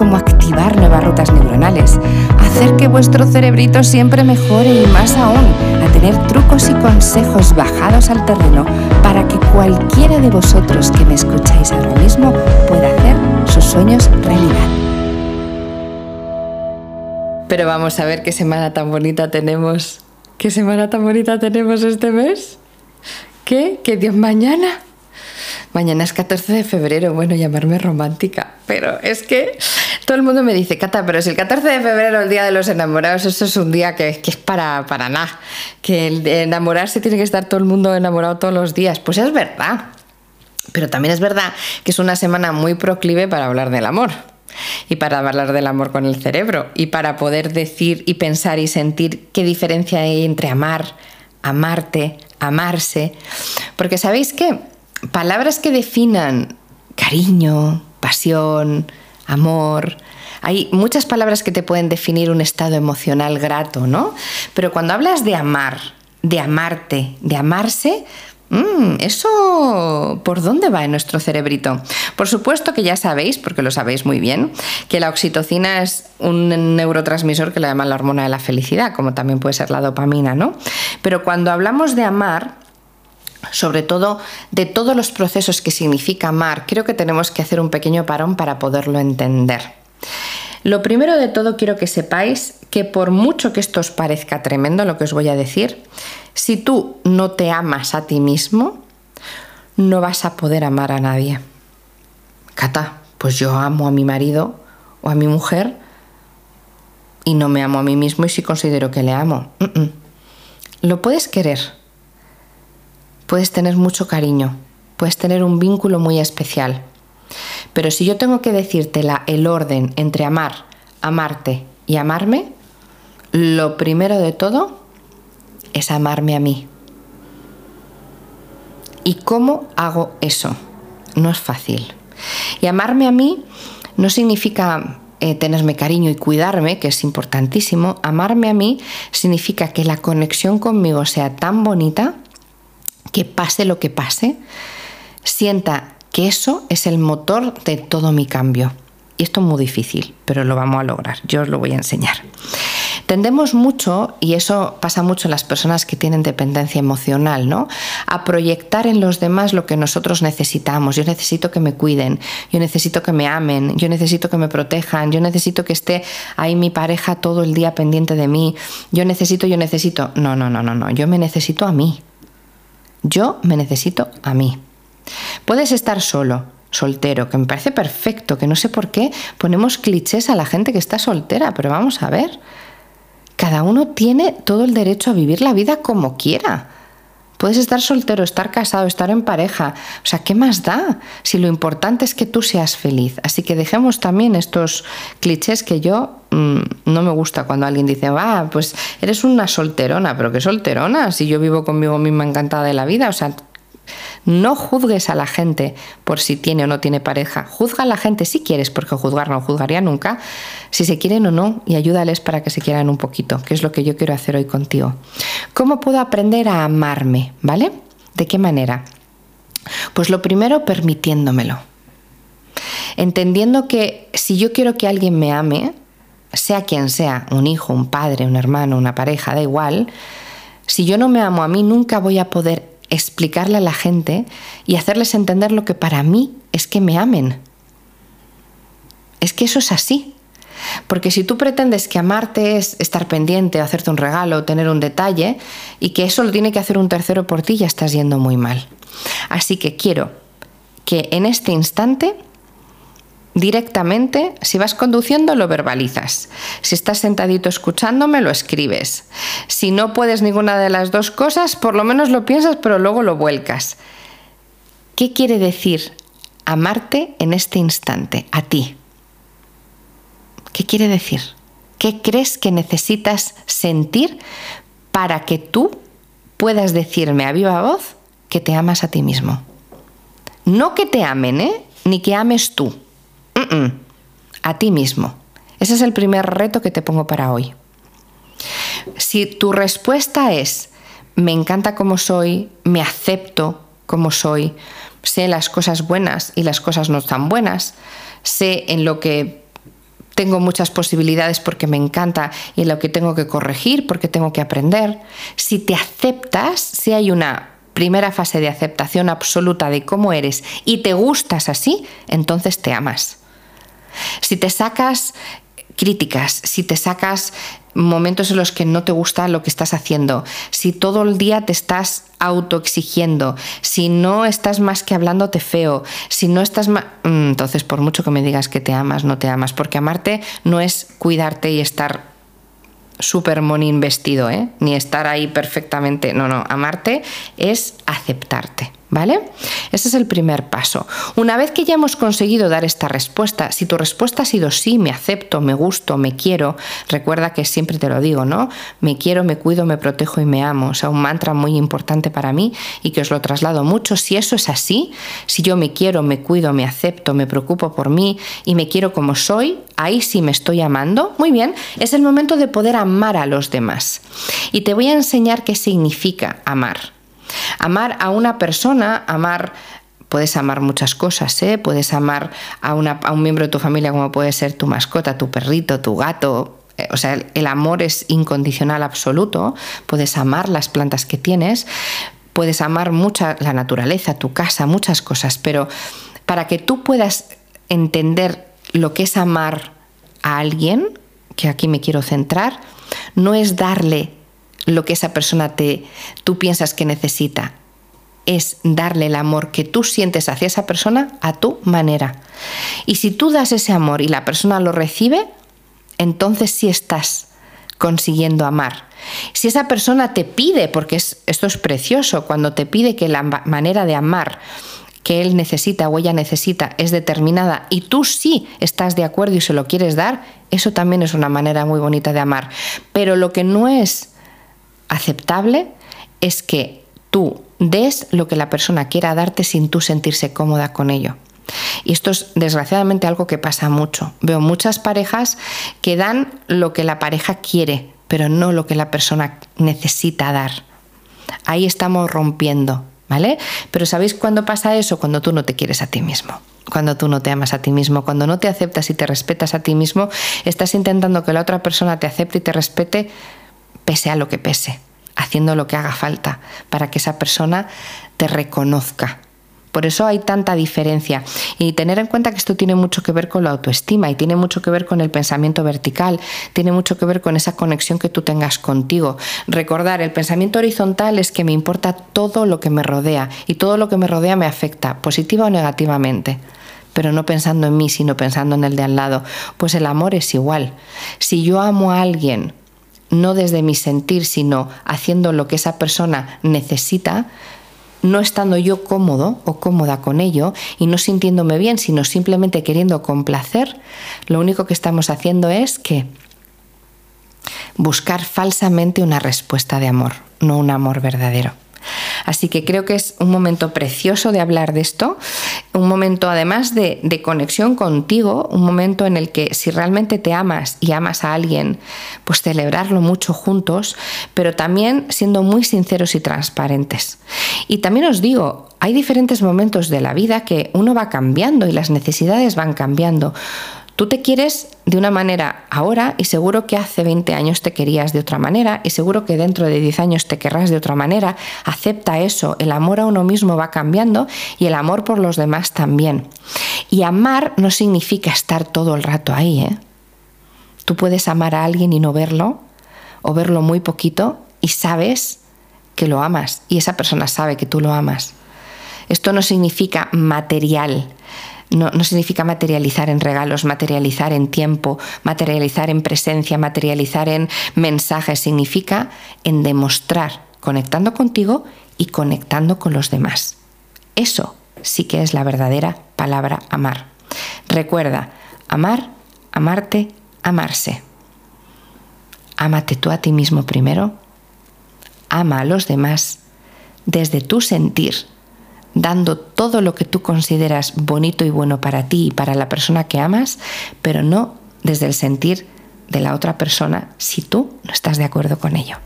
Cómo activar nuevas rutas neuronales, hacer que vuestro cerebrito siempre mejore y más aún, a tener trucos y consejos bajados al terreno para que cualquiera de vosotros que me escucháis ahora mismo pueda hacer sus sueños realidad. Pero vamos a ver qué semana tan bonita tenemos. ¿Qué semana tan bonita tenemos este mes? ¿Qué? ¿Qué Dios mañana? Mañana es 14 de febrero, bueno, llamarme romántica, pero es que todo el mundo me dice, Cata, pero si el 14 de febrero, el Día de los Enamorados, eso es un día que, es para, para nada, que el enamorarse tiene que estar todo el mundo enamorado todos los días. Pues es verdad, pero también es verdad que es una semana muy proclive para hablar del amor y para hablar del amor con el cerebro y para poder decir y pensar y sentir qué diferencia hay entre amar, amarte, amarse. Porque sabéis qué? palabras que definan cariño, pasión, amor. Hay muchas palabras que te pueden definir un estado emocional grato, ¿no? Pero cuando hablas de amar, de amarte, de amarse, mm, ¿Eso por dónde va en nuestro cerebrito? Por supuesto que ya sabéis, porque lo sabéis muy bien, que la oxitocina es un neurotransmisor que le llaman la hormona de la felicidad, como también puede ser la dopamina, ¿no? Pero cuando hablamos de amar, sobre todo de todos los procesos que significa amar, creo que tenemos que hacer un pequeño parón para poderlo entender. Lo primero de todo quiero que sepáis que por mucho que esto os parezca tremendo lo que os voy a decir, si tú no te amas a ti mismo, no vas a poder amar a nadie. Cata, pues yo amo a mi marido o a mi mujer y no me amo a mí mismo y sí considero que le amo. Lo puedes querer, puedes tener mucho cariño, puedes tener un vínculo muy especial. Pero si yo tengo que decirte el orden entre amar, amarte y amarme, lo primero de todo es amarme a mí. ¿Y cómo hago eso? No es fácil. Y amarme a mí no significa eh, tenerme cariño y cuidarme, que es importantísimo. Amarme a mí significa que la conexión conmigo sea tan bonita que pase lo que pase, sienta que eso es el motor de todo mi cambio. Y esto es muy difícil, pero lo vamos a lograr. Yo os lo voy a enseñar. Tendemos mucho, y eso pasa mucho en las personas que tienen dependencia emocional, ¿no? A proyectar en los demás lo que nosotros necesitamos. Yo necesito que me cuiden, yo necesito que me amen, yo necesito que me protejan, yo necesito que esté ahí mi pareja todo el día pendiente de mí. Yo necesito, yo necesito. No, no, no, no, no. Yo me necesito a mí. Yo me necesito a mí. Puedes estar solo, soltero, que me parece perfecto, que no sé por qué ponemos clichés a la gente que está soltera, pero vamos a ver. Cada uno tiene todo el derecho a vivir la vida como quiera. Puedes estar soltero, estar casado, estar en pareja. O sea, ¿qué más da? Si lo importante es que tú seas feliz. Así que dejemos también estos clichés que yo mm, no me gusta cuando alguien dice, va, pues eres una solterona, pero ¿qué solterona? Si yo vivo conmigo misma encantada de la vida. O sea, no juzgues a la gente por si tiene o no tiene pareja. Juzga a la gente si quieres, porque juzgar no juzgaría nunca, si se quieren o no, y ayúdales para que se quieran un poquito, que es lo que yo quiero hacer hoy contigo. ¿Cómo puedo aprender a amarme? ¿Vale? ¿De qué manera? Pues lo primero, permitiéndomelo. Entendiendo que si yo quiero que alguien me ame, sea quien sea, un hijo, un padre, un hermano, una pareja, da igual, si yo no me amo a mí, nunca voy a poder explicarle a la gente y hacerles entender lo que para mí es que me amen. Es que eso es así. Porque si tú pretendes que amarte es estar pendiente, hacerte un regalo, tener un detalle, y que eso lo tiene que hacer un tercero por ti, ya estás yendo muy mal. Así que quiero que en este instante directamente, si vas conduciendo, lo verbalizas. Si estás sentadito escuchándome, lo escribes. Si no puedes ninguna de las dos cosas, por lo menos lo piensas, pero luego lo vuelcas. ¿Qué quiere decir amarte en este instante, a ti? ¿Qué quiere decir? ¿Qué crees que necesitas sentir para que tú puedas decirme a viva voz que te amas a ti mismo? No que te amen, ¿eh? Ni que ames tú. A ti mismo. Ese es el primer reto que te pongo para hoy. Si tu respuesta es, me encanta como soy, me acepto como soy, sé las cosas buenas y las cosas no tan buenas, sé en lo que tengo muchas posibilidades porque me encanta y en lo que tengo que corregir porque tengo que aprender, si te aceptas, si hay una primera fase de aceptación absoluta de cómo eres y te gustas así, entonces te amas. Si te sacas críticas, si te sacas momentos en los que no te gusta lo que estás haciendo, si todo el día te estás autoexigiendo, si no estás más que hablándote feo, si no estás más... Mm, entonces, por mucho que me digas que te amas, no te amas, porque amarte no es cuidarte y estar súper monín vestido, ¿eh? ni estar ahí perfectamente, no, no, amarte es aceptarte. ¿Vale? Ese es el primer paso. Una vez que ya hemos conseguido dar esta respuesta, si tu respuesta ha sido sí, me acepto, me gusto, me quiero, recuerda que siempre te lo digo, ¿no? Me quiero, me cuido, me protejo y me amo. O sea, un mantra muy importante para mí y que os lo traslado mucho. Si eso es así, si yo me quiero, me cuido, me acepto, me preocupo por mí y me quiero como soy, ahí sí me estoy amando. Muy bien, es el momento de poder amar a los demás. Y te voy a enseñar qué significa amar. Amar a una persona, amar puedes amar muchas cosas, ¿eh? puedes amar a, a, un miembro de tu familia como puede ser tu mascota, tu perrito, tu gato. Eh, o sea, el amor es incondicional absoluto. Puedes amar las plantas que tienes, puedes amar mucha la naturaleza, tu casa, muchas cosas, pero para que tú puedas entender lo que es amar a alguien, que aquí me quiero centrar, no es darle lo que esa persona te tú piensas que necesita. Es darle el amor que tú sientes hacia esa persona a tu manera. Y si tú das ese amor y la persona lo recibe, entonces sí estás consiguiendo amar. Si esa persona te pide, porque esto es precioso, cuando te pide que la manera de amar que él necesita o ella necesita es determinada y tú sí estás de acuerdo y se lo quieres dar, eso también es una manera muy bonita de amar. Pero lo que no es aceptable es que tú des lo que la persona quiera darte sin tú sentirse cómoda con ello. Y esto es desgraciadamente algo que pasa mucho. Veo muchas parejas que dan lo que la pareja quiere, pero no lo que la persona necesita dar. Ahí estamos rompiendo, ¿vale? Pero ¿sabéis cuándo pasa eso? Cuando tú no te quieres a ti mismo. Cuando tú no te amas a ti mismo, cuando no te aceptas y te respetas a ti mismo, estás intentando que la otra persona te acepte y te respete pese a lo que pese, haciendo lo que haga falta para que esa persona te reconozca. Por eso hay tanta diferencia. Y tener en cuenta que esto tiene mucho que ver con la autoestima y tiene mucho que ver con el pensamiento vertical, tiene mucho que ver con esa conexión que tú tengas contigo. Recordar, el pensamiento horizontal es que me importa todo lo que me rodea y todo lo que me rodea me afecta, positiva o negativamente pero no pensando en mí, sino pensando en el de al lado. Pues el amor es igual. Si yo amo a alguien no desde mi sentir, sino haciendo lo que esa persona necesita, no estando yo cómodo o cómoda con ello y no sintiéndome bien, sino simplemente queriendo complacer, lo único que estamos haciendo es que buscar falsamente una respuesta de amor, no un amor verdadero. Así que creo que es un momento precioso de hablar de esto, un momento además de, conexión contigo, un momento en el que si realmente te amas y amas a alguien, pues celebrarlo mucho juntos, pero también siendo muy sinceros y transparentes. Y también os digo, hay diferentes momentos de la vida que uno va cambiando y las necesidades van cambiando. Tú te quieres de una manera ahora y seguro que hace 20 años te querías de otra manera y seguro que dentro de 10 años te querrás de otra manera. Acepta eso. El amor a uno mismo va cambiando y el amor por los demás también. Y amar no significa estar todo el rato ahí. ¿eh? Tú puedes amar a alguien y no verlo o verlo muy poquito y sabes que lo amas y esa persona sabe que tú lo amas. Esto no significa material, no, significa materializar en regalos, materializar en tiempo, materializar en presencia, materializar en mensajes, significa en demostrar, conectando contigo y conectando con los demás. Eso sí que es la verdadera palabra amar. Recuerda, amar, amarte, amarse. Ámate tú a ti mismo primero, ama a los demás desde tu sentir, dando todo lo que tú consideras bonito y bueno para ti y para la persona que amas, pero no desde el sentir de la otra persona si tú no estás de acuerdo con ello.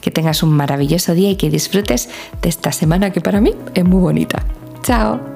Que tengas un maravilloso día y que disfrutes de esta semana que para mí es muy bonita. Chao.